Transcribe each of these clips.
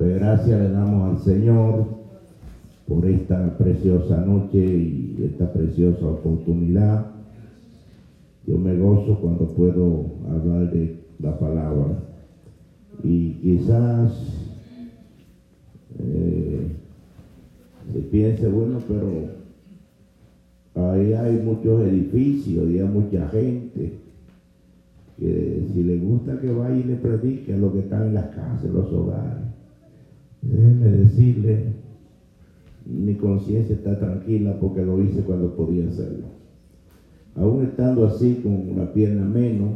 Gracias le damos al Señor por esta preciosa noche y esta preciosa oportunidad. Yo me gozo cuando puedo hablar de la palabra. Y quizás eh, se piense, bueno, pero ahí hay muchos edificios y hay mucha gente que si le gusta que vaya y le predique lo que están en las casas, en los hogares. Déjeme decirle, mi conciencia está tranquila porque lo hice cuando podía hacerlo. Aún estando así con la pierna menos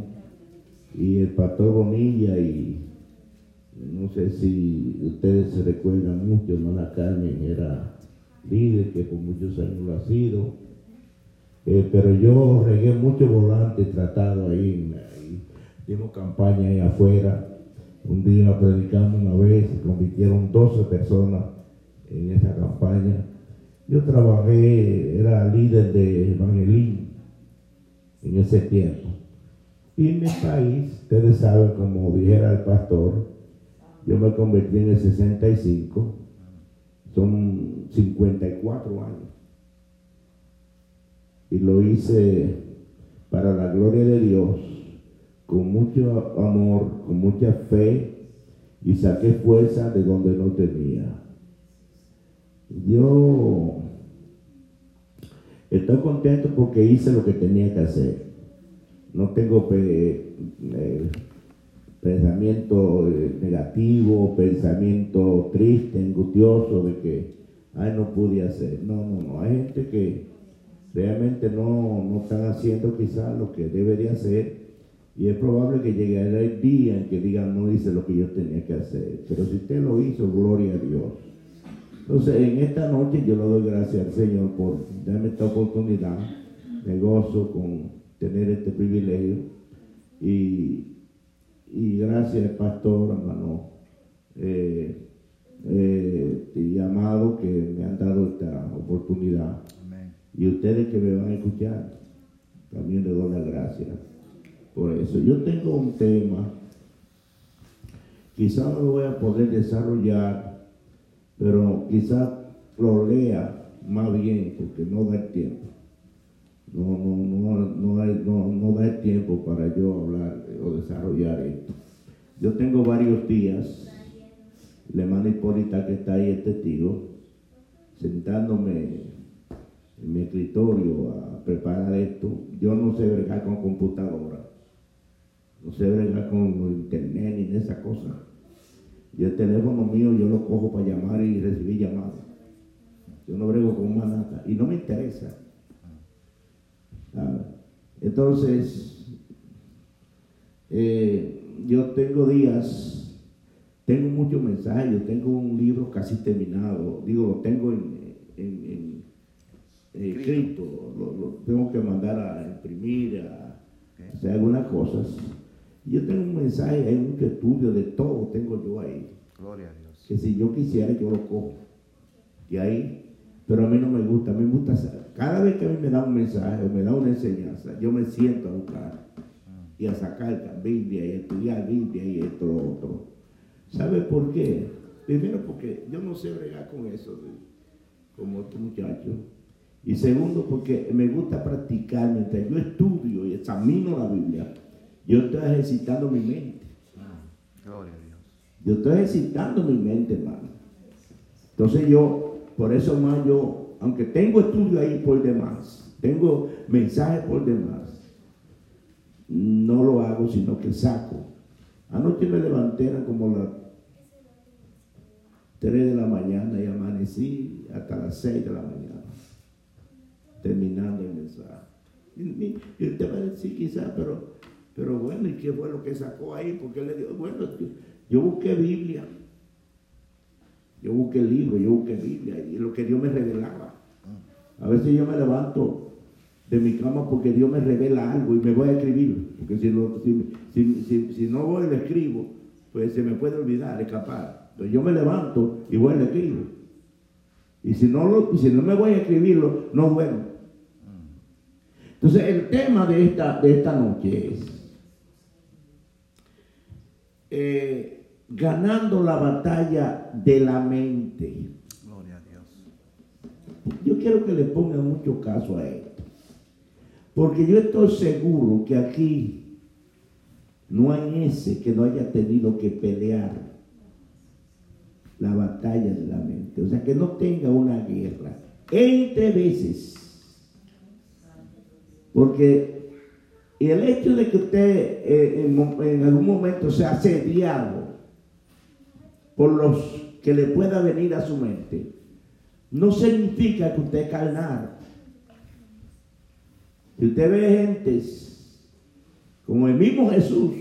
y el pastor Bonilla y no sé si ustedes se recuerdan mucho, la Carmen era líder que por muchos años lo ha sido, eh, pero yo regué mucho volante tratado ahí, dimos campaña ahí afuera, un día predicamos una vez, se convirtieron 12 personas en esa campaña. Yo trabajé, era líder de Evangelín en ese tiempo. Y en mi país, ustedes saben, como dijera el pastor, yo me convertí en el 65, son 54 años. Y lo hice para la gloria de Dios, con mucho amor, con mucha fe, y saqué fuerza de donde no tenía. Yo estoy contento porque hice lo que tenía que hacer. No tengo eh, pensamiento eh, negativo, pensamiento triste, angustioso de que, ay, no pude hacer. No, no, no. Hay gente que realmente no, no están haciendo quizás lo que debería hacer y es probable que llegue el día en que digan, no hice lo que yo tenía que hacer. Pero si usted lo hizo, gloria a Dios. Entonces, en esta noche yo le doy gracias al Señor por darme esta oportunidad. Me gozo con tener este privilegio. Y y gracias, pastor, hermano, eh, eh, y amado, que me han dado esta oportunidad. Y ustedes que me van a escuchar, también les doy las gracias por eso. Yo tengo un tema, quizás no lo voy a poder desarrollar, pero quizás lo lea más bien, porque no da el tiempo. No, no, no, no, hay, no, no da el tiempo para yo hablar o desarrollar esto. Yo tengo varios días, la hermana Hipólita que está ahí es testigo, sentándome en mi escritorio a preparar esto. Yo no sé bregar con computadora, no sé bregar con internet ni de esas cosas. Y el teléfono mío yo lo cojo para llamar y recibir llamadas. Yo no brego con más nada y no me interesa. Entonces, eh, yo tengo días, tengo muchos mensajes, yo tengo un libro casi terminado, digo, lo tengo en, en, escrito, lo, tengo que mandar a imprimir, a, hacer algunas cosas. Yo tengo un mensaje, hay mucho estudio de todo, tengo yo ahí. Gloria a Dios. Que si yo quisiera, yo lo cojo. Y ahí, pero a mí no me gusta, a mí me gusta cada vez que a mí me da un mensaje o me da una enseñanza, yo me siento a buscar y a sacar la Biblia y a estudiar Biblia y esto, lo otro. ¿Sabe por qué? Primero porque yo no sé bregar con eso, como este muchacho. Y segundo porque me gusta practicar mientras yo estudio y examino la Biblia. Yo estoy ejercitando mi mente. Gloria a Dios. Yo estoy ejercitando mi mente, hermano. Entonces yo, por eso más yo aunque tengo estudio ahí por demás, tengo mensajes por demás, no lo hago, sino que saco. Anoche me levanté como las 3 de la mañana y amanecí hasta las 6 de la mañana, terminando el mensaje. Y, usted va a decir quizás, pero, pero bueno, ¿y qué fue lo que sacó ahí? Porque le digo, bueno, yo busqué Biblia yo busqué libro, yo busqué Biblia y lo que Dios me revelaba. A veces yo me levanto de mi cama porque Dios me revela algo y me voy a escribir. Porque si, no voy y lo escribo, pues se me puede olvidar, escapar. Entonces yo me levanto y voy y lo escribo. Y si no, lo, si no me voy a escribirlo, no duermo. Entonces el tema de esta, de esta noche es, eh, ganando la batalla de la mente. Gloria a Dios. Yo quiero que le pongan mucho caso a esto. Porque yo estoy seguro que aquí no hay ese que no haya tenido que pelear la batalla de la mente. O sea, que no tenga una guerra entre veces. Porque el hecho de que usted eh, en, en algún momento sea asediado por los que le pueda venir a su mente, no significa que usted es carnal. Si usted ve gentes como el mismo Jesús,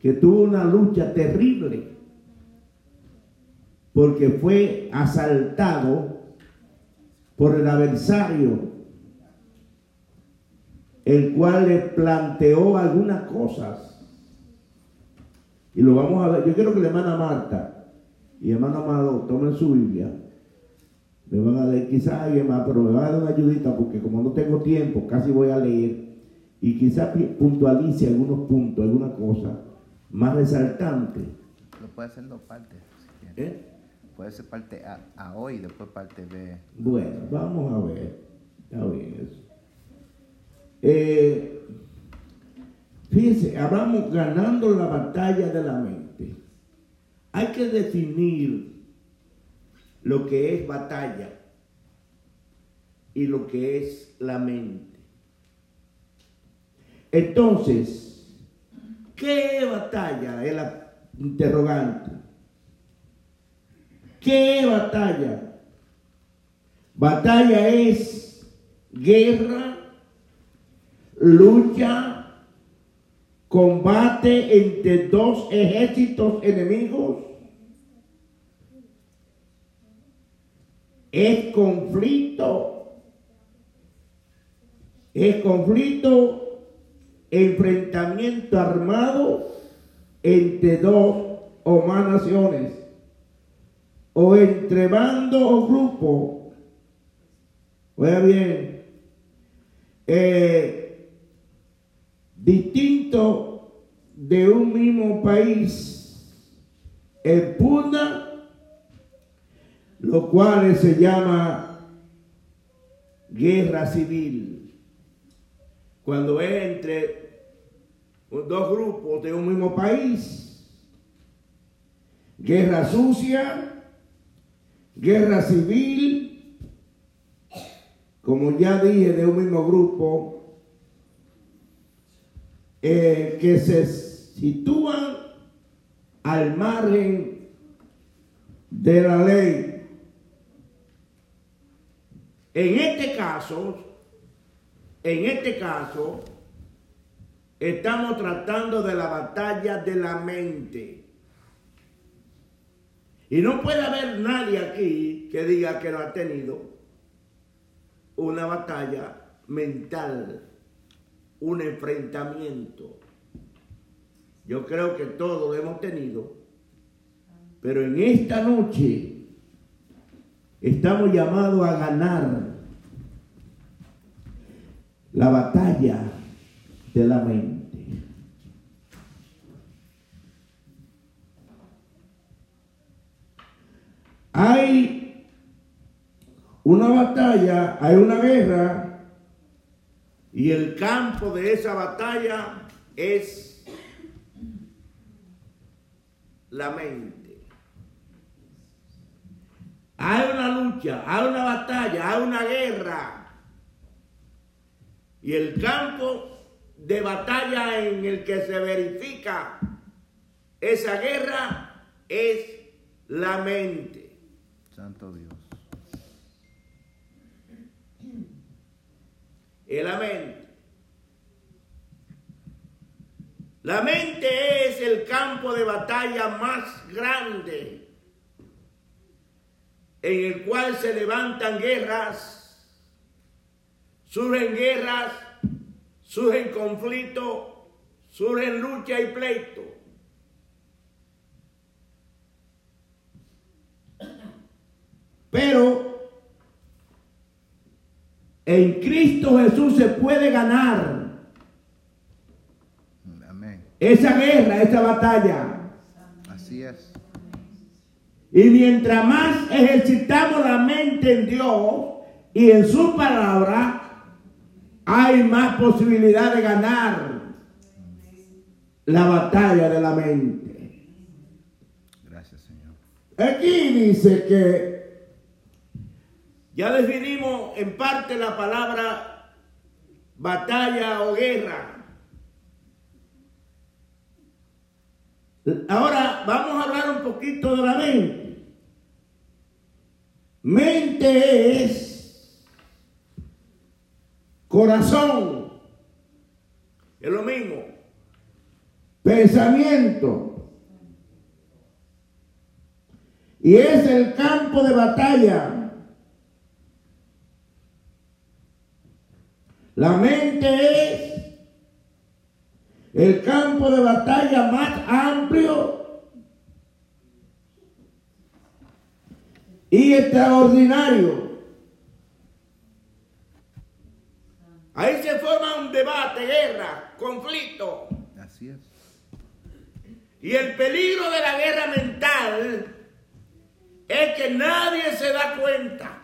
que tuvo una lucha terrible, porque fue asaltado por el adversario, el cual le planteó algunas cosas. Y lo vamos a ver. Yo quiero que la hermana Marta y hermano Amado tomen su Biblia. Me van a leer quizás alguien más, pero me van a dar una ayudita porque como no tengo tiempo, casi voy a leer. Y quizás puntualice algunos puntos, alguna cosa más resaltante. Lo puede hacer en dos partes. Si. ¿Eh? Puede ser parte A, a hoy y después parte B. Bueno, vamos a ver. Está bien eso. Eh, fíjense, hablamos ganando la batalla de la mente. Hay que definir lo que es batalla y lo que es la mente. Entonces, ¿qué batalla? Es la interrogante. ¿Qué batalla? Batalla es guerra, lucha, combate entre dos ejércitos enemigos. Es conflicto. Es conflicto, enfrentamiento armado entre dos o más naciones o entre bando o grupo. Bien, eh, distinto de un mismo país, en pugna, lo cual se llama guerra civil. Cuando es entre dos grupos de un mismo país, guerra sucia, guerra civil, como ya dije, de un mismo grupo, eh, que se sitúan al margen de la ley. En este caso, en este caso, estamos tratando de la batalla de la mente. Y no puede haber nadie aquí que diga que no ha tenido una batalla mental, un enfrentamiento. Yo creo que todos lo hemos tenido, pero en esta noche estamos llamados a ganar la batalla de la mente. Hay una batalla, hay una guerra, y el campo de esa batalla es la mente. Hay una lucha, hay una batalla, hay una guerra. Y el campo de batalla en el que se verifica esa guerra es la mente. Santo Dios. Es la mente. La mente es el campo de batalla más grande en el cual se levantan guerras, surgen guerras, surgen conflictos, surgen lucha y pleito. Pero en Cristo Jesús se puede ganar Amén. esa guerra, esa batalla. es. Y mientras más ejercitamos la mente en Dios y en su palabra, hay más posibilidad de ganar la batalla de la mente. Gracias, Señor. Aquí dice que ya definimos en parte la palabra batalla o guerra. Ahora vamos a hablar un poquito de la mente. Mente es corazón. Es lo mismo. Pensamiento. Y es el campo de batalla. La mente es el campo de batalla más amplio y extraordinario. Ahí se forma un debate, guerra, conflicto. Así es. Y el peligro de la guerra mental es que nadie se da cuenta.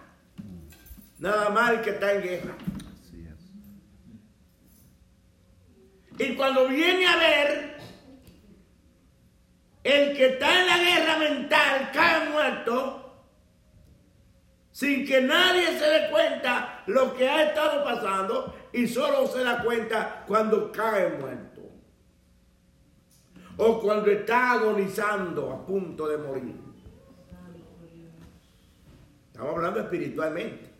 Nada mal que está en guerra. Así es. Y cuando viene a ver, el que está en la guerra mental cae muerto sin que nadie se dé cuenta lo que ha estado pasando y solo se da cuenta cuando cae muerto. O cuando está agonizando a punto de morir. Estamos hablando espiritualmente.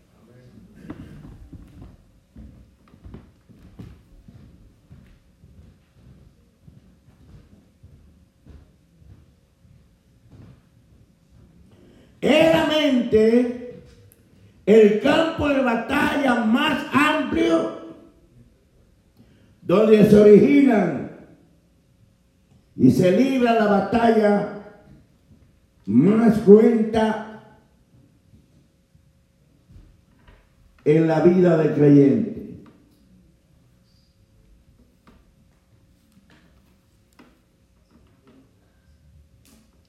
Es la mente el campo de batalla más amplio donde se originan y se libra la batalla más cruenta en la vida del creyente.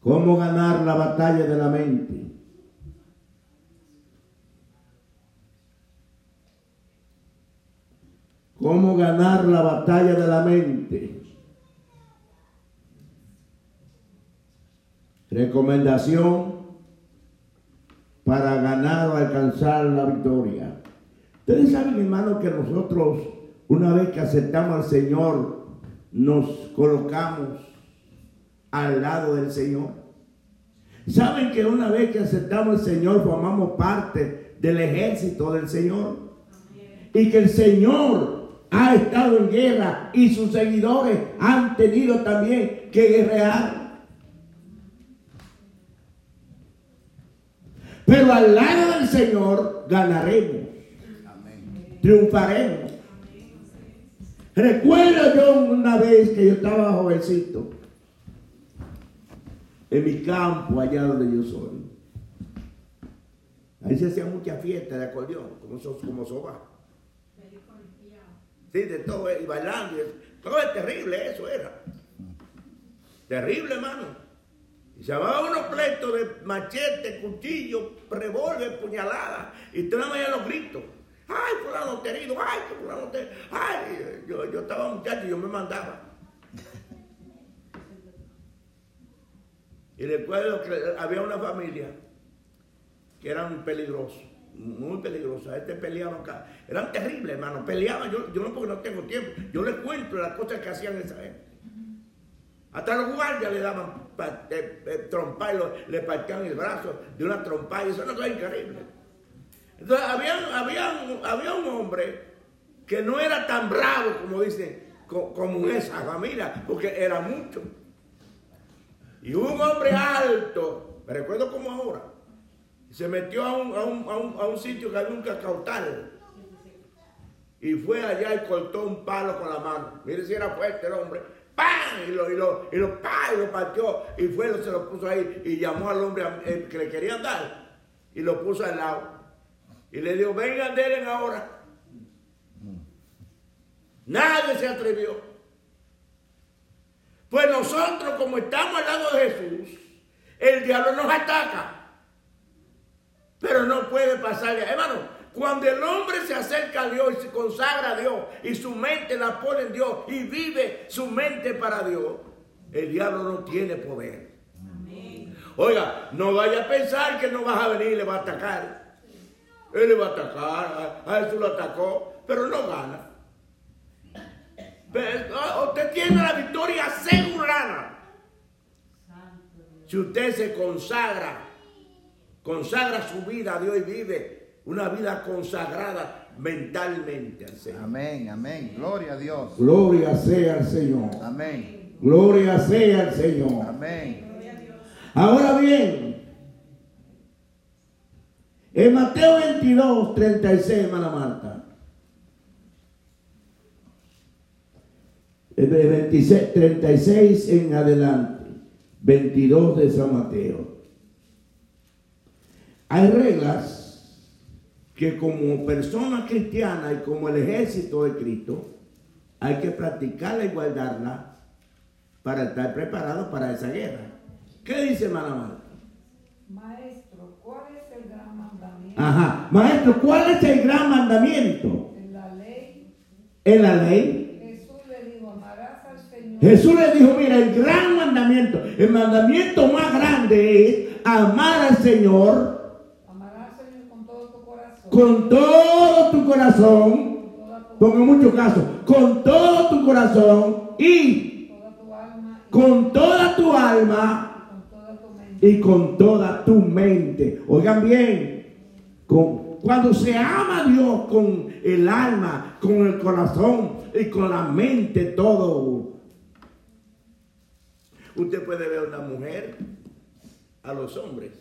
¿Cómo ganar la batalla de la mente? ¿Cómo ganar la batalla de la mente? Recomendación para ganar o alcanzar la victoria. Ustedes saben, hermano, que nosotros, una vez que aceptamos al Señor, nos colocamos al lado del Señor. Saben que una vez que aceptamos al Señor, formamos parte del ejército del Señor. Y que el Señor ha estado en guerra y sus seguidores han tenido también que guerrear. Pero al lado del Señor ganaremos, triunfaremos. Recuerdo yo una vez que yo estaba jovencito en mi campo, allá donde yo soy. Ahí se hacía mucha fiesta de acordeón, como, so- como soba. Sí, de todo, y bailando. y eso. todo es terrible, eso era. Terrible, hermano. Y se llamaban unos pleitos de machete, cuchillo, revólver, puñalada. Y tú los gritos. Ay, fulano te herido, ay, fulano te. Ay, yo, yo estaba muchacho y yo me mandaba. Y recuerdo que había una familia que eran peligrosos, muy peligrosos. Este peleaban acá. Eran terribles, hermano. Peleaban, yo, yo no porque no tengo tiempo. Yo les cuento las cosas que hacían esa gente. Hasta los guardias le daban eh, eh, trompa y le partían el brazo de una trompa y eso es una cosa increíble. Entonces había, había, había un hombre que no era tan bravo como dicen, co- como esa familia, porque era mucho. Y un hombre alto, me recuerdo como ahora, se metió a un, a un, a un, a un sitio que había un cacautal. Y fue allá y cortó un palo con la mano. Mire si era fuerte el hombre. ¡Pam! Y lo, y lo, y lo, y lo partió. Y fue, se lo puso ahí y llamó al hombre que le querían dar. Y lo puso al lado. Y le dijo, vengan, denle ahora. Nadie se atrevió. Pues nosotros, como estamos al lado de Jesús, el diablo nos ataca. Pero no puede pasar. Hermano, cuando el hombre se acerca a Dios y se consagra a Dios y su mente la pone en Dios y vive su mente para Dios, el diablo no tiene poder. Oiga, no vaya a pensar que no vas a venir y le va a atacar. Él le va a atacar, a, eso lo atacó, pero no gana. Ah, usted tiene la victoria asegurada. Si usted se consagra, consagra su vida a Dios y vive una vida consagrada mentalmente al Señor. Amén, amén. Gloria a Dios. Gloria sea al Señor. Amén. Gloria sea al Señor. Amén. Ahora bien, en Mateo 22, 36, hermana Marta. 26, 36 en adelante, 22 de San Mateo. Hay reglas que como persona cristiana y como el ejército de Cristo, hay que practicarla y guardarla para estar preparado para esa guerra. ¿Qué dice hermana Maestro, ¿cuál es el gran mandamiento? Ajá, maestro, ¿cuál es el gran mandamiento? En la ley. En la ley. Jesús le dijo, amarás al Señor. Jesús le dijo, mira, el gran mandamiento, el mandamiento más grande es amar al Señor. Amarás al Señor con todo tu corazón. Con todo tu corazón. En muchos casos, con todo tu corazón y con toda tu alma y con toda tu mente. Oigan bien, cuando se ama a Dios con el alma, con el corazón y con la mente, todo. Usted puede ver a una mujer, a los hombres,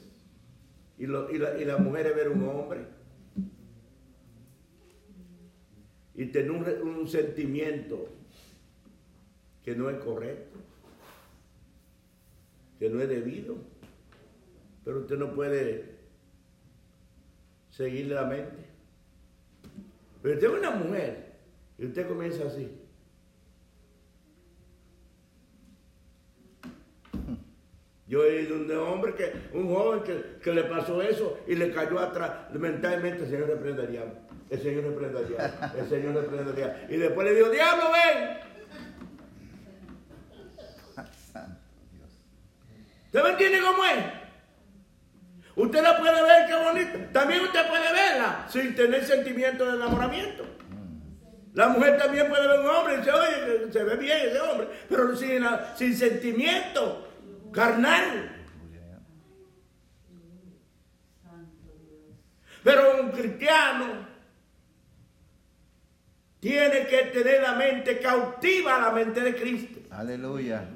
y, la, y las mujeres ver un hombre. Y tener un sentimiento que no es correcto, que no es debido. Pero usted no puede seguirle la mente. Pero usted es una mujer y usted comienza así. Yo he ido un hombre que, un joven que, le pasó eso y le cayó atrás. Mentalmente Señor reprende al diablo. El Señor reprende al diablo. El Señor reprende al diablo. Y después le dijo, diablo, ven. ¿Usted me entiende cómo es? Usted la puede ver, qué bonita. También usted puede verla sin tener sentimiento de enamoramiento. La mujer también puede ver un hombre y dice, oye, se ve bien ese hombre, pero sin, sin sentimiento carnal. Pero un cristiano tiene que tener la mente cautiva la mente de Cristo. Aleluya.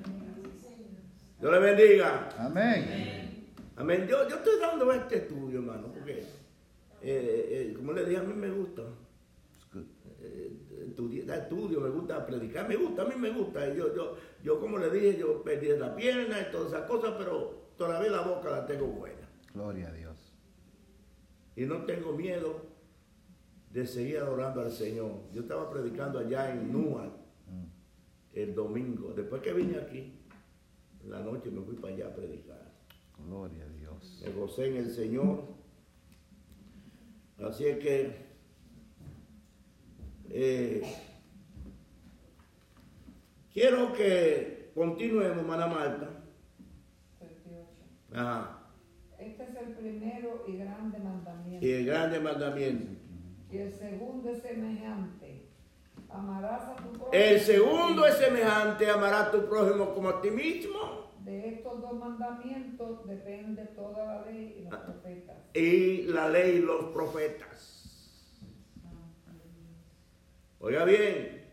Dios le bendiga. Amén. Amén. Yo, yo estoy dando este estudio, hermano, porque, eh, eh, como le dije, a mí me gusta. Eh, estudio, me gusta predicar, me gusta, a mí me gusta. yo, yo, yo, como le dije, yo perdí la pierna y todas esas cosas, pero todavía la boca la tengo buena. Gloria a Dios. Y no tengo miedo de seguir adorando al Señor. Yo estaba predicando allá en Nual mm. el domingo. Después que vine aquí, en la noche me fui para allá a predicar. Gloria a Dios. Me gocé en el Señor. Así es que eh, quiero que continuemos, hermana Marta. Este es el primero y grande mandamiento. Y el grande mandamiento. Y el segundo es semejante. Amarás a tu prójimo. El segundo es semejante, amarás a tu prójimo como a ti mismo. De estos dos mandamientos depende toda la ley y los profetas. Y la ley y los profetas. Oiga bien.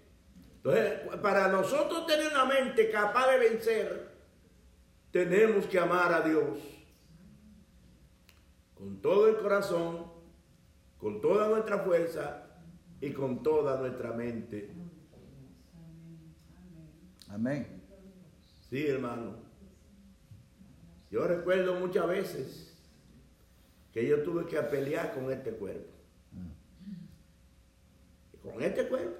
Entonces, para nosotros tener una mente capaz de vencer, tenemos que amar a Dios con todo el corazón, con toda nuestra fuerza y con toda nuestra mente. Amén. Sí, hermano. Yo recuerdo muchas veces que yo tuve que pelear con este cuerpo. Con este cuerpo.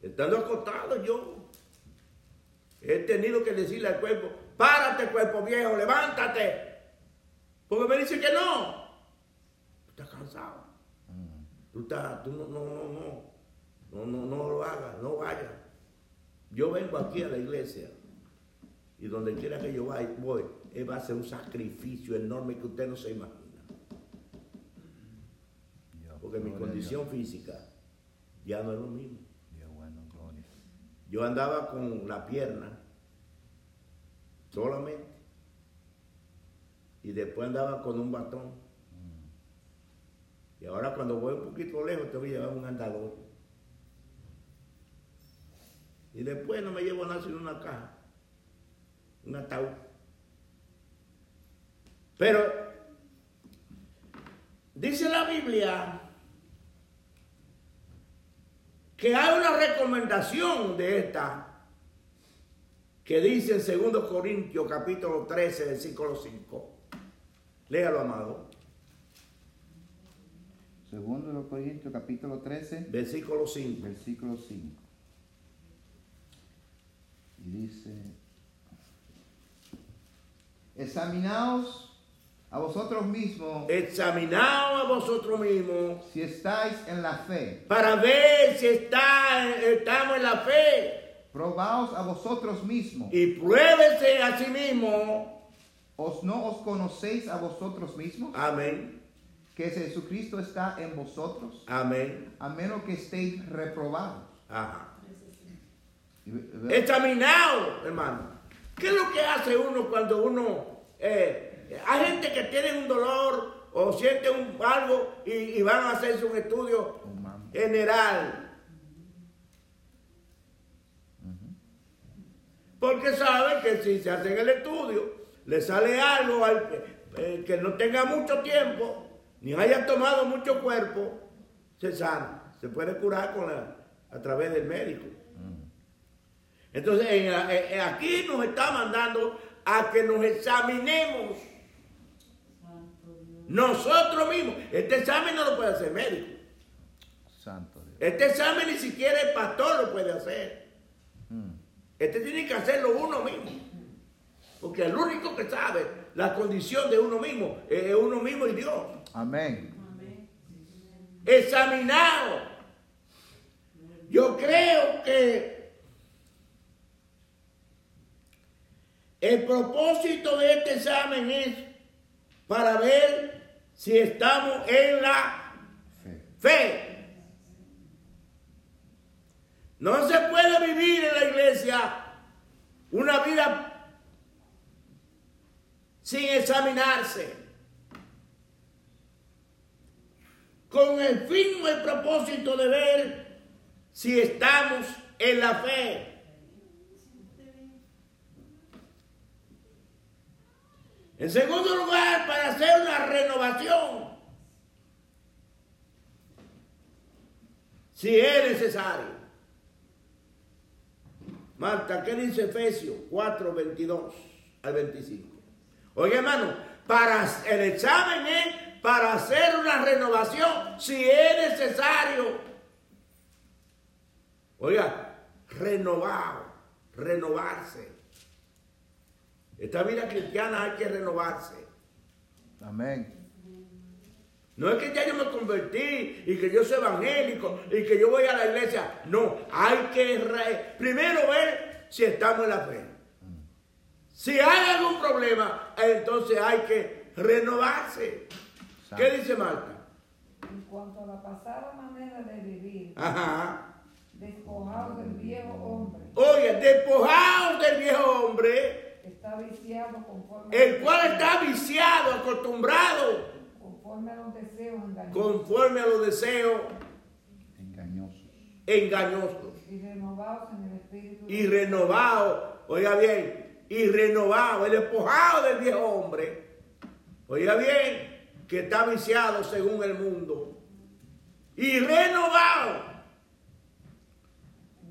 Estando acostado yo, he tenido que decirle al cuerpo, párate cuerpo viejo, levántate. Porque me dice que no. Estás cansado. Tú, estás, tú no, no, no, no, no, no, no lo hagas, no vayas. Yo vengo aquí a la iglesia y donde quiera que yo vaya, voy, él va a ser un sacrificio enorme que usted no se imagina. Dios, Porque mi condición física ya no es lo mismo. Dios. Dios bueno, gloria. Yo andaba con la pierna solamente. Y después andaba con un batón. Y ahora cuando voy un poquito lejos te voy a llevar un andador. Y después no me llevo nada sino una caja. Un ataúd. Pero dice la Biblia que hay una recomendación de esta que dice en 2 Corintios capítulo 13, versículo 5. Léalo, amado. Segundo de los Corintios, capítulo 13, Versículo 5. versículo 5. Y dice, examinaos a vosotros mismos Examinaos a vosotros mismos si estáis en la fe. para ver si está, estamos en la fe. Probaos a vosotros mismos. Y pruébese a sí mismo. ¿Os no os conocéis a vosotros mismos? Amén. Que Jesucristo está en vosotros, Amén. a menos que estéis reprobados. Ajá. Examinaos, hermano. ¿Qué es lo que hace uno cuando uno... eh, hay gente que tiene un dolor o siente un, algo y, y van a hacerse un estudio Humano. general. Porque saben que si se hacen el estudio, le sale algo al eh, que no tenga mucho tiempo, ni haya tomado mucho cuerpo, se sana. Se puede curar con la- a través del médico. Entonces, en la- eh, eh, aquí nos está mandando a que nos examinemos nosotros mismos. Este examen no lo puede hacer médico. Santo Dios. Este examen ni siquiera el pastor lo puede hacer. Mm. Este tiene que hacerlo uno mismo. Porque el único que sabe la condición de uno mismo es uno mismo y Dios. Amén. Examinado. Yo creo que el propósito de este examen es para ver si estamos en la Fe. fe. No se puede vivir en la iglesia una vida sin examinarse. Con el fin o el propósito de ver si estamos en la fe. En segundo lugar, para hacer una renovación. si es necesario. Marta, ¿qué dice Efesios 4, 22 al 25? Oye, hermano, para el examen es para hacer una renovación si es necesario. Oiga, renovar, renovarse. Esta vida cristiana hay que renovarse. Amén. No es que ya yo me convertí y que yo soy evangélico y que yo voy a la iglesia. No, hay que re- primero ver si estamos en la fe. Si hay algún problema, entonces hay que renovarse. ¿Qué dice Marta? En cuanto a la pasada manera de vivir, Ajá. despojados del viejo hombre, Oye, despojados del viejo hombre, está viciado conforme, el cual está viciado, acostumbrado, conforme a los deseos engañosos conforme a los deseos Engañosos. engañosos. y renovados en el espíritu y renovado, oiga bien, y renovado, el despojado del viejo hombre, oiga bien, que está viciado según el mundo, y renovado.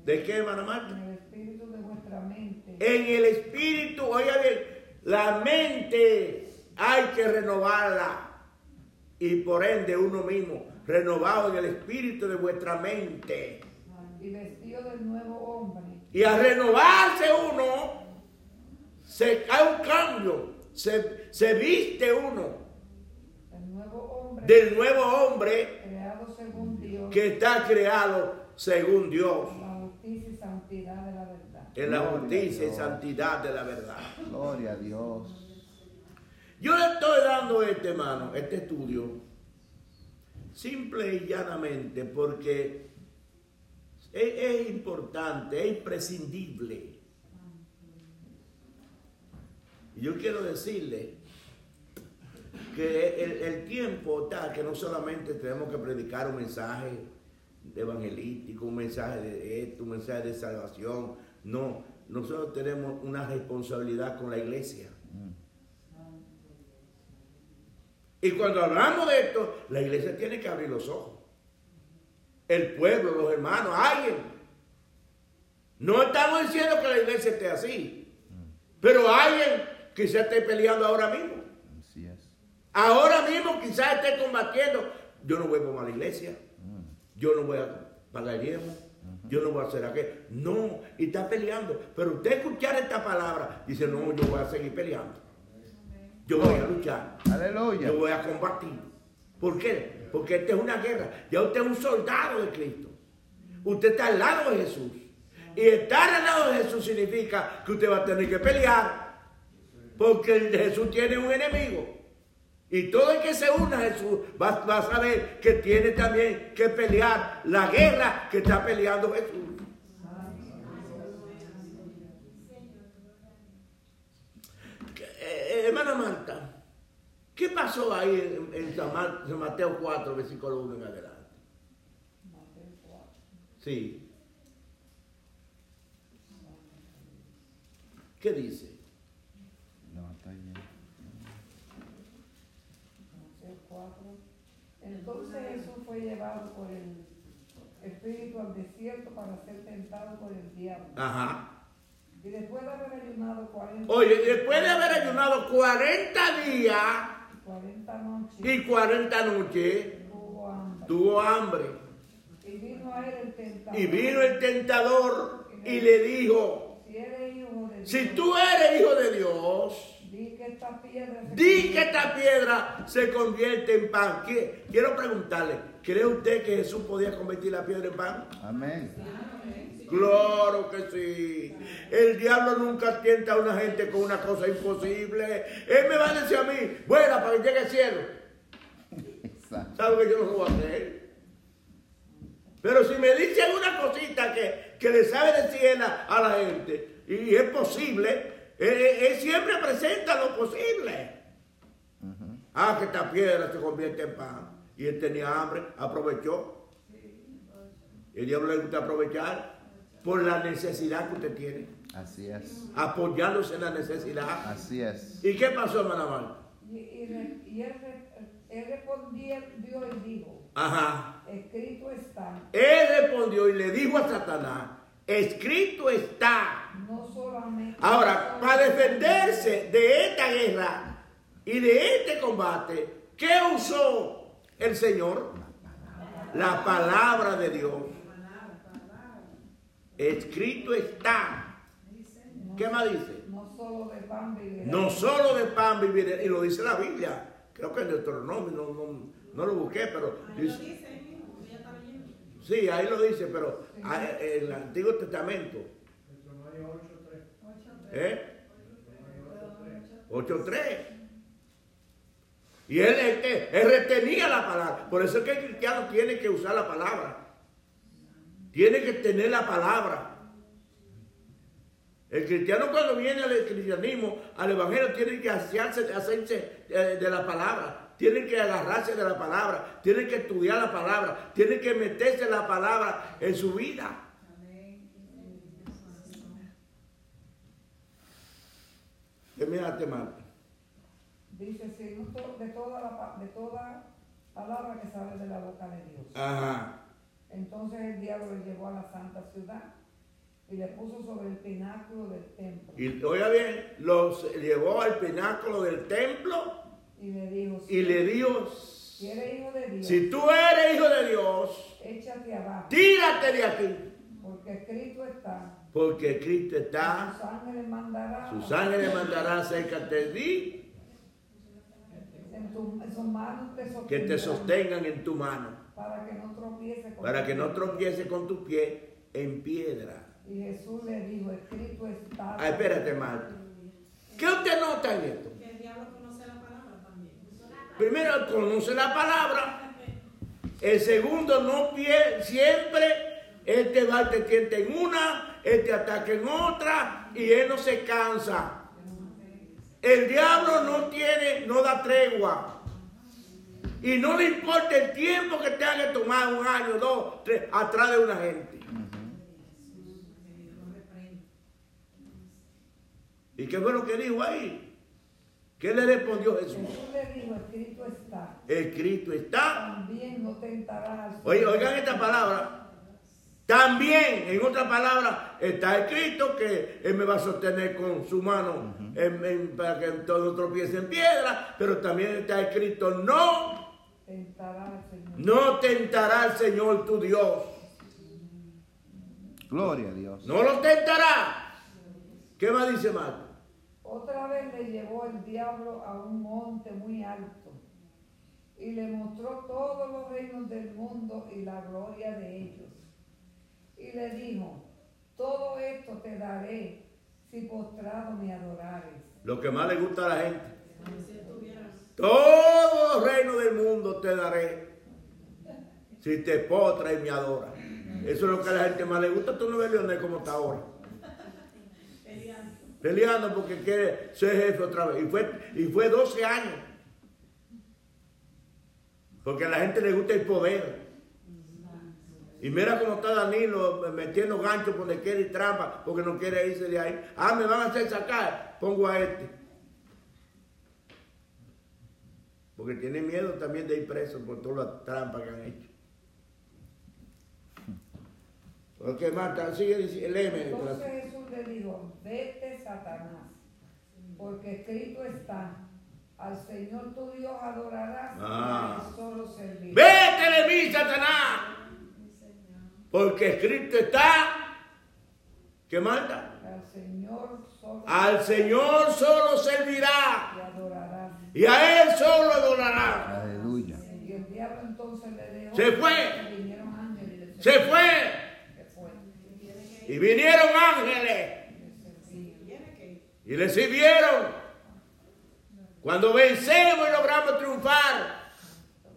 ¿De qué, hermana Marta? en el espíritu de vuestra mente, En el espíritu, oiga bien, la mente hay que renovarla, y por ende uno mismo, renovado en el espíritu de vuestra mente. y vestido del nuevo hombre, Y al renovarse uno, se, hay un cambio, se, se viste uno del nuevo hombre creado según Dios, que está creado según Dios, la justicia y santidad de la verdad. en la justicia y santidad de la verdad. Gloria a Dios. Yo le estoy dando este, hermano, este estudio, simple y llanamente, porque es, es importante, es imprescindible. Y yo quiero decirle que el, el tiempo está que no solamente tenemos que predicar un mensaje evangelístico, un mensaje de esto, un mensaje de salvación. No, nosotros tenemos una responsabilidad con la iglesia. Y cuando hablamos de esto, la iglesia tiene que abrir los ojos. El pueblo, los hermanos, alguien. No estamos diciendo que la iglesia esté así, pero alguien quizá esté peleando ahora mismo. Ahora mismo quizás esté combatiendo. Yo no voy a la iglesia. Yo no voy a pagar diezmo. Yo no voy a hacer aquello. No, y está peleando. Pero usted escuchar esta palabra, dice, no, yo voy a seguir peleando. Yo voy a luchar. Aleluya. Yo voy a combatir. ¿Por qué? Porque esta es una guerra. Ya usted es un soldado de Cristo. Usted está al lado de Jesús. Y estar al lado de Jesús significa que usted va a tener que pelear. Porque el Jesús tiene un enemigo. Y todo el que se una a Jesús va, a saber que tiene también que pelear la guerra que está peleando Jesús. Eh, hermana Marta, ¿qué pasó ahí en, San, Mateo 4, versículo 1 en adelante? Mateo 4. Sí. ¿Qué dice? La batalla. Mateo 4. Entonces Jesús fue llevado por el Espíritu al desierto para ser tentado por el diablo. Ajá. Y después de haber ayunado 40, Oye, después de haber ayunado 40 días 40 noches, y 40 noches, tuvo hambre. tuvo hambre. Y vino a él el tentador. Y vino el tentador y le dijo, Si eres hijo de Dios, si tú eres hijo de Dios, di que esta piedra se di que esta piedra se convierte en pan. ¿Qué? Quiero preguntarle, ¿cree usted que Jesús podía convertir la piedra en pan? Amén. Claro que sí. El diablo nunca tienta a una gente con una cosa imposible. Él me va a decir a mí, vuela para que llegue al cielo. ¿Sabe que yo no lo voy a hacer? Pero si me dice alguna cosita que, que le sabe decir a, a la gente, y es posible, él siempre presenta lo posible. Ah, que esta piedra se convierte en pan. Y él tenía hambre, aprovechó. El diablo le gusta aprovechar por la necesidad que usted tiene, Así es. apoyándose en la necesidad. Así es. ¿Y qué pasó, hermana Marta? Y, y re- y él, él respondió y dijo, Ajá. escrito está, Él respondió y le dijo a Satanás, escrito está. No solamente... Ahora, para defenderse de esta guerra y de este combate, ¿qué usó el Señor? La palabra de Dios. Escrito está. ¿Qué más dice? No solo de pan vivirá. No solo de pan viviré, y lo dice la Biblia. Creo que en Deuteronomio, no, no, no lo busqué, pero dice, sí, ahí lo dice, pero ah, en el Antiguo Testamento. ¿Eh? 8.3. Y él, él- él retenía la palabra. Por eso es que el cristiano tiene que usar la palabra. Tiene que tener la palabra. El cristiano cuando viene al cristianismo, al evangelio, tiene que hacerse, eh, de la palabra. Tiene que agarrarse de la palabra. Tiene que estudiar la palabra. Tiene que meterse la palabra en su vida. ¿Qué miraste, Marta? Dice, sí, de, toda la, pa- de toda palabra que sale de la boca de Dios. Ajá. Entonces el diablo le llevó a la santa ciudad y le puso sobre el pináculo del templo. Y oiga bien, los llevó al pináculo del templo Y le dijo, y le dijo, si eres hijo de Dios, si tú eres hijo de Dios, échate abajo, tírate de aquí. porque escrito está, porque Cristo Su está, sangre mandará. su sangre mandará cerca de ti, En, tu, en sus manos te que te sostengan en tu mano, Para que no tropiece con para tu que no pie. tropiece con tu pie en piedra. Y Jesús le dijo, escrito está. Ah, espérate, Marta. ¿Qué usted nota en esto? Que el diablo conoce la palabra también. Primero, conoce la palabra. El segundo, no pie, siempre él te va, te tienta en una, él te ataca en otra y él no se cansa. El diablo no tiene, no da tregua. Y no le importa el tiempo que tenga que tomar, un año, dos, tres, atrás de una gente. ¿Y qué fue lo que dijo ahí? ¿Qué le respondió Jesús? Jesús le dijo, escrito está. Escrito está. También no tentarás al Oye, oigan esta palabra. También, en otra palabra, está escrito que Él me va a sostener con su mano en- en- para que todo tropiece en piedra, pero también está escrito, no, Señor. no tentará al Señor tu Dios. Gloria a Dios. No lo tentará. ¿Qué más dice Marco? Otra vez le llevó el diablo a un monte muy alto y le mostró todos los reinos del mundo y la gloria de ellos. Y le dijo, todo esto te daré si postrado me adorares. Lo que más le gusta a la gente. Todo los reinos del mundo te daré si te potras y me adoras. Eso es lo que a la gente más le gusta. Tú no ves Leonel como está ahora. Peleando porque quiere ser jefe otra vez. Y fue, y fue 12 años. Porque a la gente le gusta el poder. Y mira cómo está Danilo metiendo ganchos por donde quiere y trampa porque no quiere irse de ahí. Ah, me van a hacer sacar. Pongo a este. Porque tiene miedo también de ir preso por todas las trampas que han hecho. Ok, Marta, sigue, léeme. Entonces Jesús le dijo, vete Satanás, porque escrito está, al Señor tu Dios adorarás Ah. y a él solo servirás. Vete de mí, Satanás. Porque escrito está. ¿Qué Marta? Al Señor solo Al Señor solo servirá. y. Y a Él solo adorará. Aleluya. Y el diablo entonces le dejó. Se fue. y vinieron ángeles y le Se fue. se fue. Y vinieron ángeles. Y le sirvieron. Cuando vencemos y logramos triunfar,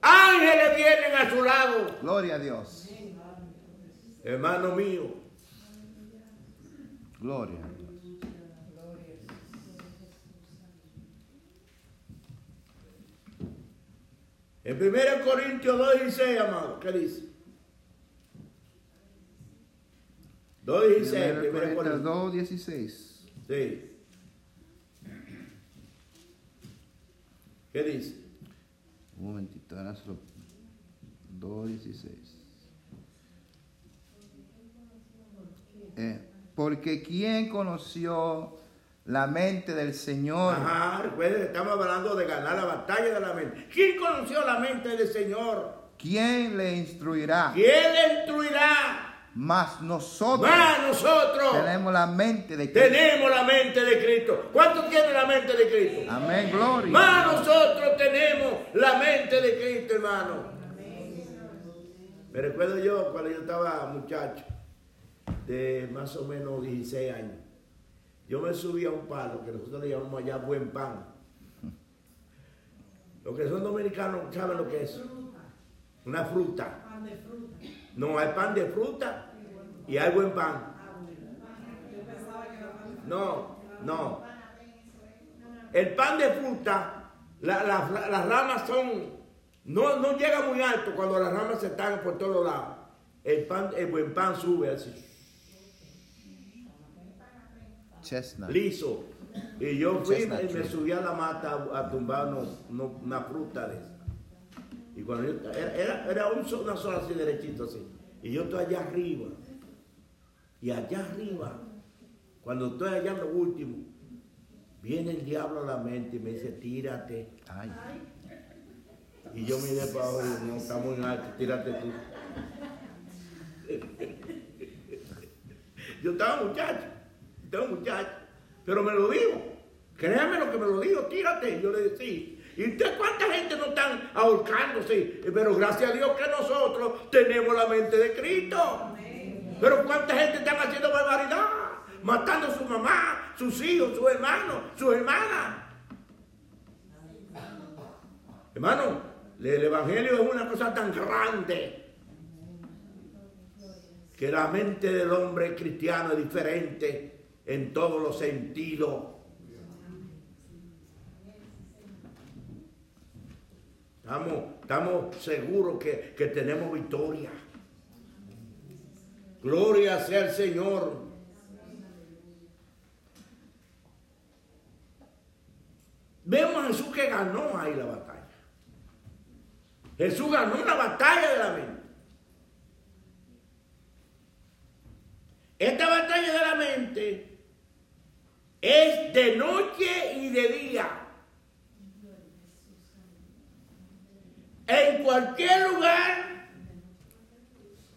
ángeles vienen a su lado. Gloria a Dios. Hermano mío, Gloria en 1 Corintios 2.16, amado, ¿qué dice? 2.16, 1 1 Corintios Corintios. 2, 16. Sí. ¿Qué dice? Un momentito, ahora solo 2, 16. Eh, porque ¿quién conoció la mente del Señor? Ajá, recuerden, estamos hablando de ganar la batalla de la mente. ¿Quién conoció la mente del Señor? ¿Quién le instruirá? ¿Quién le instruirá? Mas nosotros Más nosotros tenemos la mente de Cristo. tenemos la mente de Cristo. ¿Cuántos tienen la mente de Cristo? Amén, gloria. Más nosotros tenemos la mente de Cristo, hermano. Me recuerdo yo cuando yo estaba muchacho, de más o menos 16 años. Yo me subí a un palo que nosotros le llamamos allá buen pan. Los que son dominicanos saben lo que es. Una fruta. No, hay pan de fruta y hay buen pan. No, no. El pan de fruta, la- la- la- las ramas son, no, no llega muy alto cuando las ramas se están por todos lados. El, pan, el buen pan sube así, Chestnut. liso. Y yo fui y me tree. subí a la mata a, tumbar una fruta de esa. Y cuando yo, era, era, un una sola así derechito así. Y yo estoy allá arriba. Y allá arriba, cuando estoy allá en lo último, viene el diablo a la mente y me dice, tírate. Ay, Y yo miré para abajo y no, está muy alto, tírate tú. Yo estaba muchacho, muchacho, pero me lo dijo. Créame lo que me lo dijo, tírate. Yo le decía, ¿y usted cuánta gente no están ahorcándose? Pero gracias a Dios que nosotros tenemos la mente de Cristo. Pero cuánta gente están haciendo barbaridad, matando a su mamá, sus hijos, sus hermanos, sus hermanas. Hermano, el Evangelio es una cosa tan grande que la mente del hombre cristiano es diferente en todos los sentidos. Estamos, seguros que, que tenemos victoria. Gloria sea el Señor. Vemos a Jesús que ganó ahí la batalla. Jesús ganó la batalla de la mente. Esta batalla de la mente es de noche y de día. En cualquier lugar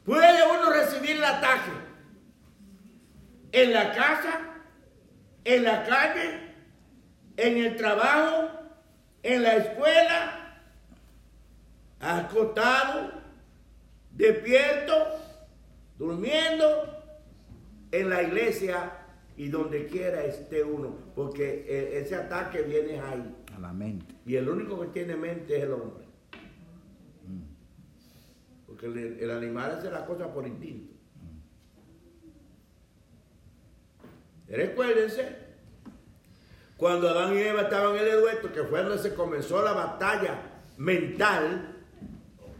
puede uno recibir el ataque. En la casa, en la calle, en el trabajo, en la escuela, acostado, despierto, durmiendo, en la iglesia y donde quiera esté uno, porque e- ese ataque viene ahí. A la mente. Y el único que tiene mente es el hombre. Porque el, el animal hace la cosa por instinto. Recuérdense, cuando Adán y Eva estaban en el huerto, que fue donde se comenzó la batalla mental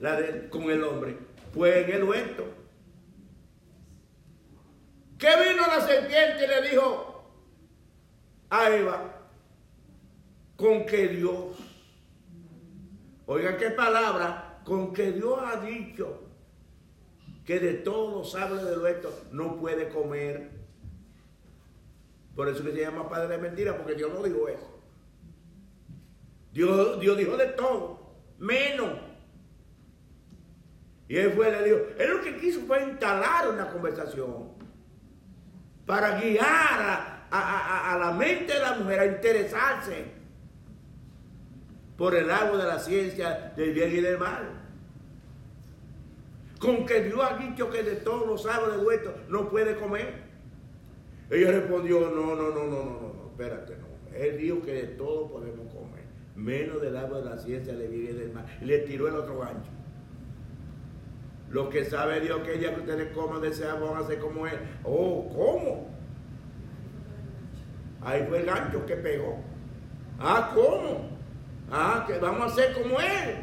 la de- con el hombre, fue en el huerto. ¿Qué vino la serpiente y le dijo a Eva? Con que Dios, oiga qué palabra, con que Dios ha dicho que de todos los árboles del huerto no puede comer. Por eso que se llama padre de mentira, porque Dios no dijo eso. Dios, Dios dijo de todo, menos. Y él fue y le dijo, él lo que quiso fue instalar una conversación para guiar a, la mente de la mujer a interesarse por el árbol de la ciencia del bien y del mal. Con que Dios ha dicho que de todos los árboles del huerto no puede comer. Ella respondió, no, no, no, no, no, no, espérate, no. Él dijo que de todo podemos comer, menos del árbol de la ciencia del bien y del mal. Y le tiró el otro gancho. Lo que sabe Dios que ella que ustedes coman de a ser como él. Oh, ¿cómo? Ahí fue el gancho que pegó. Ah, ¿cómo? Ah, que vamos a ser como él.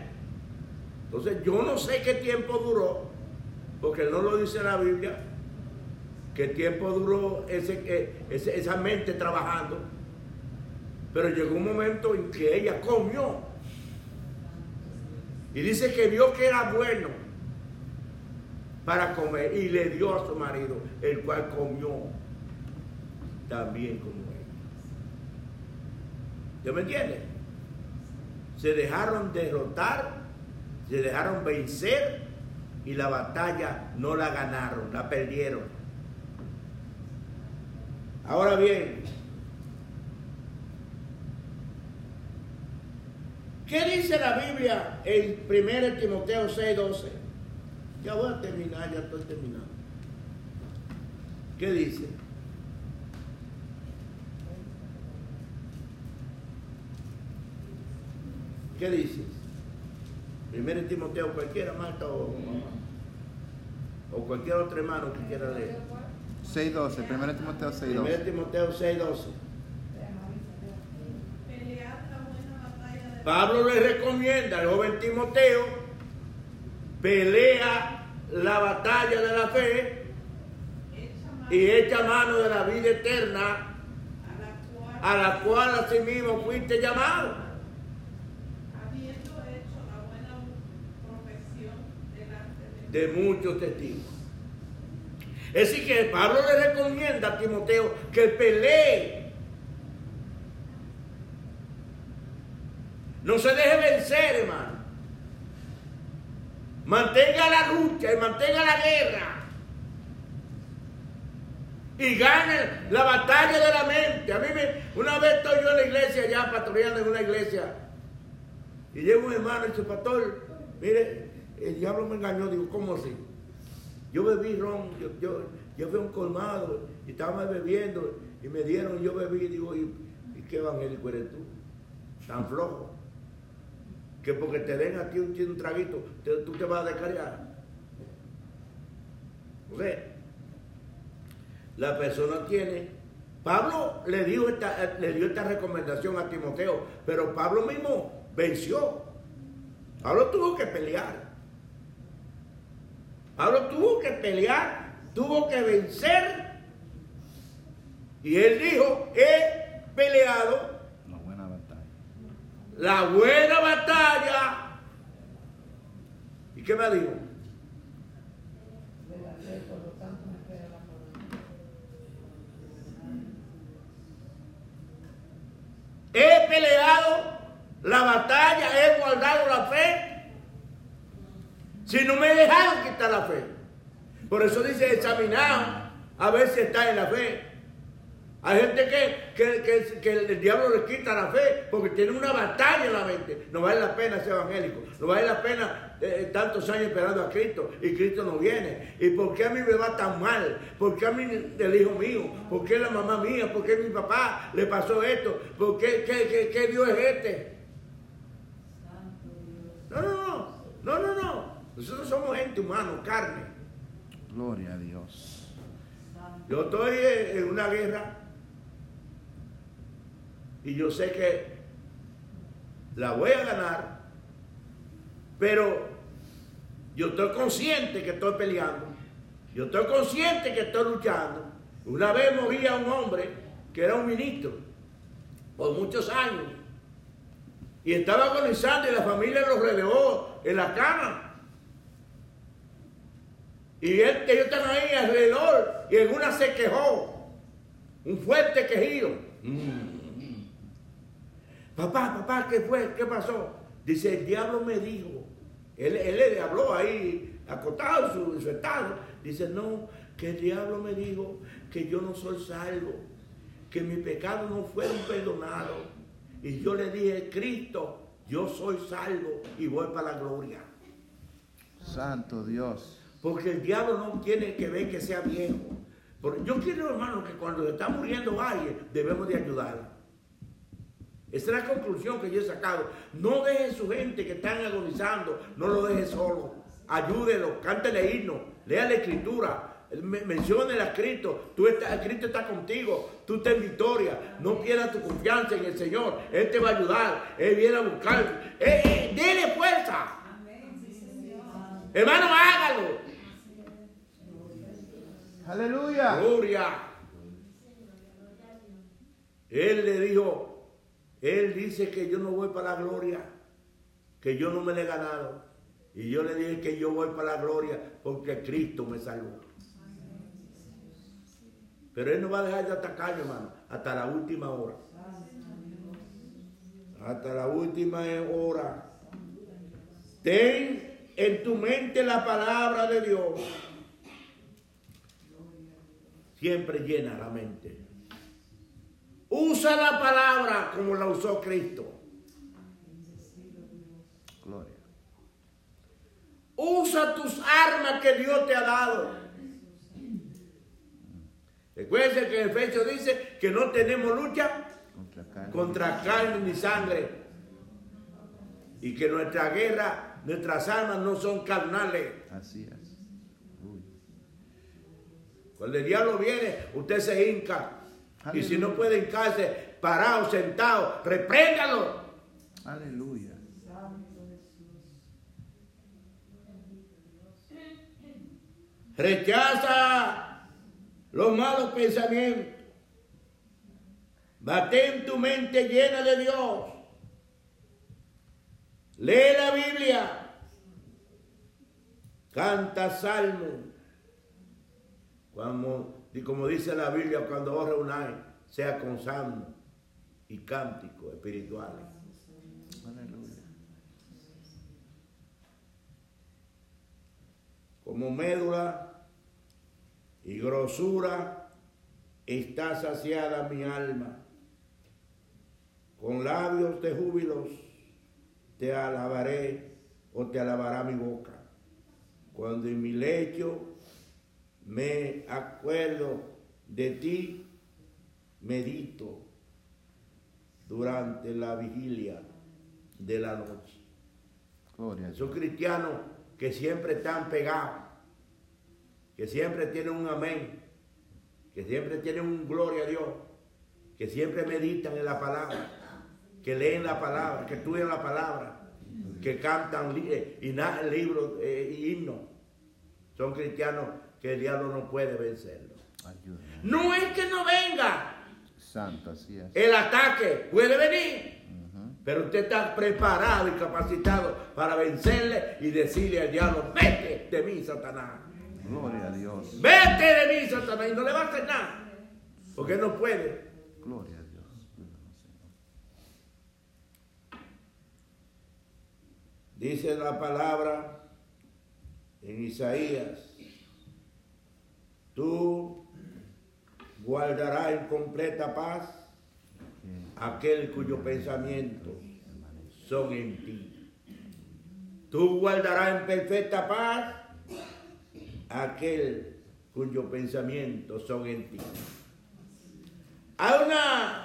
Entonces yo no sé qué tiempo duró, porque no lo dice la Biblia, qué tiempo duró ese, eh, ese- esa mente trabajando. Pero llegó un momento en que ella comió. Y dice que vio que era bueno para comer y le dio a su marido, el cual comió también como él. ¿Ya me entiende? Se dejaron derrotar, se dejaron vencer y la batalla no la ganaron, la perdieron. Ahora bien, ¿qué dice la Biblia en 1 Timoteo 6:12? Ya voy a terminar, ya estoy terminando. ¿Qué dice? ¿Qué dices? Primero Timoteo, cualquiera, Marta o. O cualquier otro hermano que quiera leer. 6.12, 1 Timoteo 6.12. Primero Timoteo 6:12. Pelear la buena batalla de Pablo le recomienda al joven Timoteo, pelea la batalla de la fe y echa mano de la vida eterna a la cual, a cual asimismo fuiste llamado. de de muchos testigos. Es decir, que Pablo le recomienda a Timoteo que pelee. No se deje vencer, hermano. Mantenga la lucha y mantenga la guerra. Y gana la batalla de la mente. A mí me, una vez estoy yo en la iglesia, ya pastoreando en una iglesia. Y llega un hermano y dice, pastor, mire, el diablo me engañó. Digo, ¿cómo así? Yo bebí ron, yo, yo, yo fui un colmado y estaba bebiendo y me dieron, yo bebí. Digo, ¿y, y qué evangélico eres tú? Tan flojo. Que porque te den a ti un, un traguito, tú te vas a descargar. O sea, la persona tiene. Pablo le dio, esta, le dio esta recomendación a Timoteo, pero Pablo mismo venció. Pablo tuvo que pelear. Pablo tuvo que pelear, tuvo que vencer. Y él dijo, he peleado. La buena batalla. ¿Y qué me dijo? He peleado la batalla, he guardado la fe. Si no me he dejado quitar la fe. Por eso dice examinar a ver si está en la fe. Hay gente que, que, que- que el diablo le quita la fe porque tiene una batalla en la mente. No vale la pena ser evangélico. No vale la pena eh, tantos años esperando a Cristo y Cristo no viene. ¿Y por qué a mí me va tan mal? ¿Por qué a mí el hijo mío? ¿Por qué la mamá mía? ¿Por qué mi papá le pasó esto? ¿Por qué, qué, qué- qué Dios es este? No, no, no. No, no, no. Nosotros somos gente humana, carne. Gloria a Dios. Yo estoy en una guerra y yo sé que la voy a ganar, pero yo estoy consciente que estoy peleando. Yo estoy consciente que estoy luchando. Una vez moría un hombre que era un ministro por muchos años y estaba agonizando y la familia lo rodeó en la cama. Y ellos están ahí alrededor y en una se quejó. Un fuerte quejido. Papá, papá, ¿qué fue? ¿Qué pasó? Dice, el diablo me dijo. Él, él le habló ahí, acotado en su, estado. Dice, no, que el diablo me dijo que yo no soy salvo, que mis pecados no fueron perdonados. Y yo le dije, Cristo, yo soy salvo y voy para la gloria. Santo Dios. Porque el diablo no tiene que ver que sea viejo. Porque yo quiero, hermano, que cuando está muriendo alguien, debemos de ayudar. Esa es la conclusión que yo he sacado. No deje su gente que están agonizando, no lo deje solo. Ayúdelo, cántele himno, lea la escritura, me- mencione a Cristo. Tú estás, Cristo está contigo, tú estás en victoria. No pierdas tu confianza en el Señor. Él te va a ayudar, Él viene a buscar. Eh, eh, dele fuerza. Hermano, hágalo. Aleluya. Gloria. Él le dijo, él dice que yo no voy para la gloria, que yo no me le he ganado. Y yo le dije que yo voy para la gloria porque Cristo me salvó. Pero él no va a dejar de atacar, hermano, hasta la última hora. Hasta la última hora. Ten en tu mente la palabra de Dios. Siempre llena la mente. Usa la palabra como la usó Cristo. Gloria. Usa tus armas que Dios te ha dado. Recuerden que Efesios dice que no tenemos lucha Contra carne. contra carne ni sangre. Y que nuestra guerra, nuestras armas no son carnales. Así es. Uy. Cuando el diablo viene, usted se hinca. Y si no puede hincarse, parado, sentado, repréndalo. Aleluya. Rechaza los malos pensamientos. Mantén tu mente llena de Dios. Lee la Biblia. Canta salmo. Como, y como dice la Biblia, cuando os reunáis, sea con salmo y cánticos espirituales. Como médula y grosura está saciada mi alma. Con labios de júbilos te alabaré o te alabará mi boca. Cuando en mi lecho me acuerdo de ti, medito durante la vigilia de la noche. Gloria. Son cristianos que siempre están pegados, que siempre tienen un amén, que siempre tienen un gloria a Dios, que siempre meditan en la palabra, que leen la palabra, que estudian la palabra, que cantan eh, y libros eh, y himnos. Son cristianos que el diablo no puede vencerlos. Ayúdame. No es que no venga Santo, así es. el ataque, puede venir. Pero usted está preparado y capacitado para vencerle y decirle al diablo, vete de mí, Satanás. Gloria a Dios. Vete de mí, Satanás. Y no le va a hacer nada. Porque no puede. Gloria a Dios. Dice la palabra en Isaías, tú guardarás en completa paz aquel cuyo pensamientos son en ti. Tú guardarás en perfecta paz aquel cuyo pensamientos son en ti. Hay una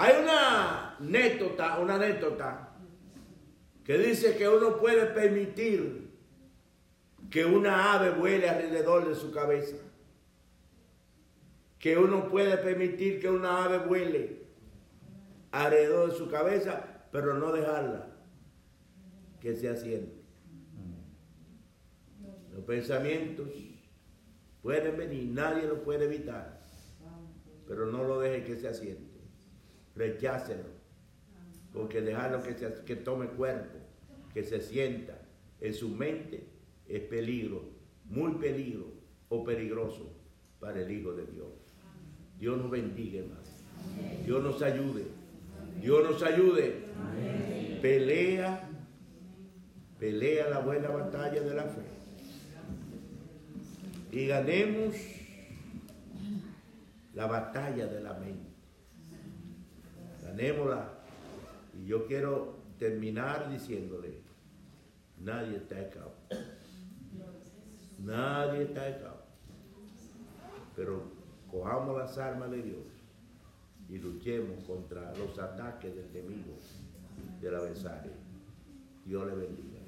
Hay una anécdota, una anécdota que dice que uno puede permitir que una ave vuele alrededor de su cabeza. Que uno puede permitir que una ave vuele alrededor de su cabeza, pero no dejarla que se asiente. Los pensamientos pueden venir, nadie lo puede evitar, pero no lo deje que se asiente rechácelo. Porque dejarlo que, se, que tome cuerpo, que se sienta en su mente, es peligro, muy peligro o peligroso para el Hijo de Dios. Dios nos bendiga, hermano. Dios nos ayude. Dios nos ayude. Pelea, pelea la buena batalla de la fe. Y ganemos la batalla de la mente ganémosla. Y yo quiero terminar diciéndole, nadie está escapado. Nadie está escapado. Pero cojamos las armas de Dios y luchemos contra los ataques del enemigo, del adversario. Dios le bendiga.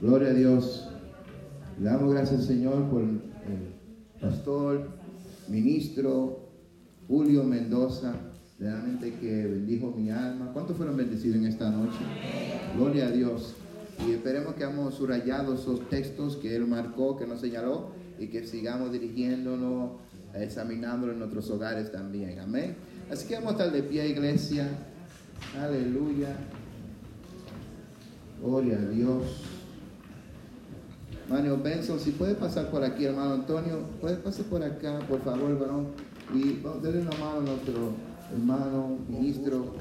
Gloria a Dios. Le damos gracias, Señor, por el pastor, ministro Julio Mendoza, realmente que bendijo mi alma. ¿Cuántos fueron bendecidos en esta noche? Gloria a Dios. Y esperemos que hemos subrayado esos textos que Él marcó, que nos señaló, y que sigamos dirigiéndonos, examinándolo en nuestros hogares también. Amén. Así que vamos a estar de pie, iglesia. Aleluya. Gloria a Dios. Mario Benson, si puede pasar por aquí, hermano Antonio, puede pasar por acá, por favor, varón. Y vamos a darle una mano a nuestro hermano ministro.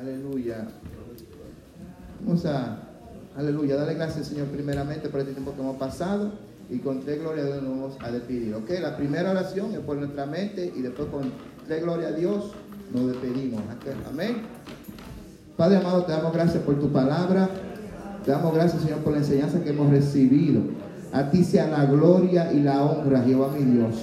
Aleluya. Vamos a, aleluya, darle gracias, Señor, primeramente por este tiempo que hemos pasado. Y con tres gloria a Dios nos vamos a despedir. Ok, la primera oración es por nuestra mente y después con tres gloria a Dios nos despedimos. Amén. Padre amado, te damos gracias por tu palabra. Te damos gracias, Señor, por la enseñanza que hemos recibido. A ti sea la gloria y la honra, Jehová mi Dios.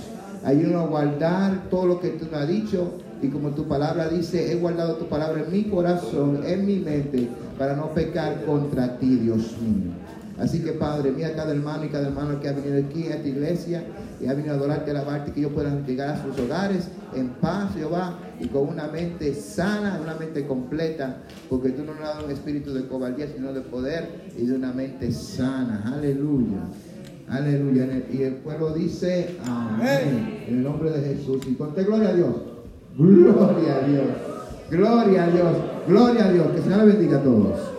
Ayúdanos a guardar todo lo que tú nos has dicho. Y como tu palabra dice, he guardado tu palabra en mi corazón, en mi mente, para no pecar contra ti, Dios mío. Así que, Padre, mira cada hermano y cada hermano que ha venido aquí a esta iglesia y ha venido a adorarte, a alabarte, que ellos puedan llegar a sus hogares en paz, Jehová, y con una mente sana, una mente completa, porque tú no nos has dado un espíritu de cobardía, sino de poder y de una mente sana. Aleluya. Aleluya. Y el pueblo dice amén. En el nombre de Jesús. Y conté gloria a Dios. Gloria a Dios. Gloria a Dios. Gloria a Dios. Que el Señor le bendiga a todos.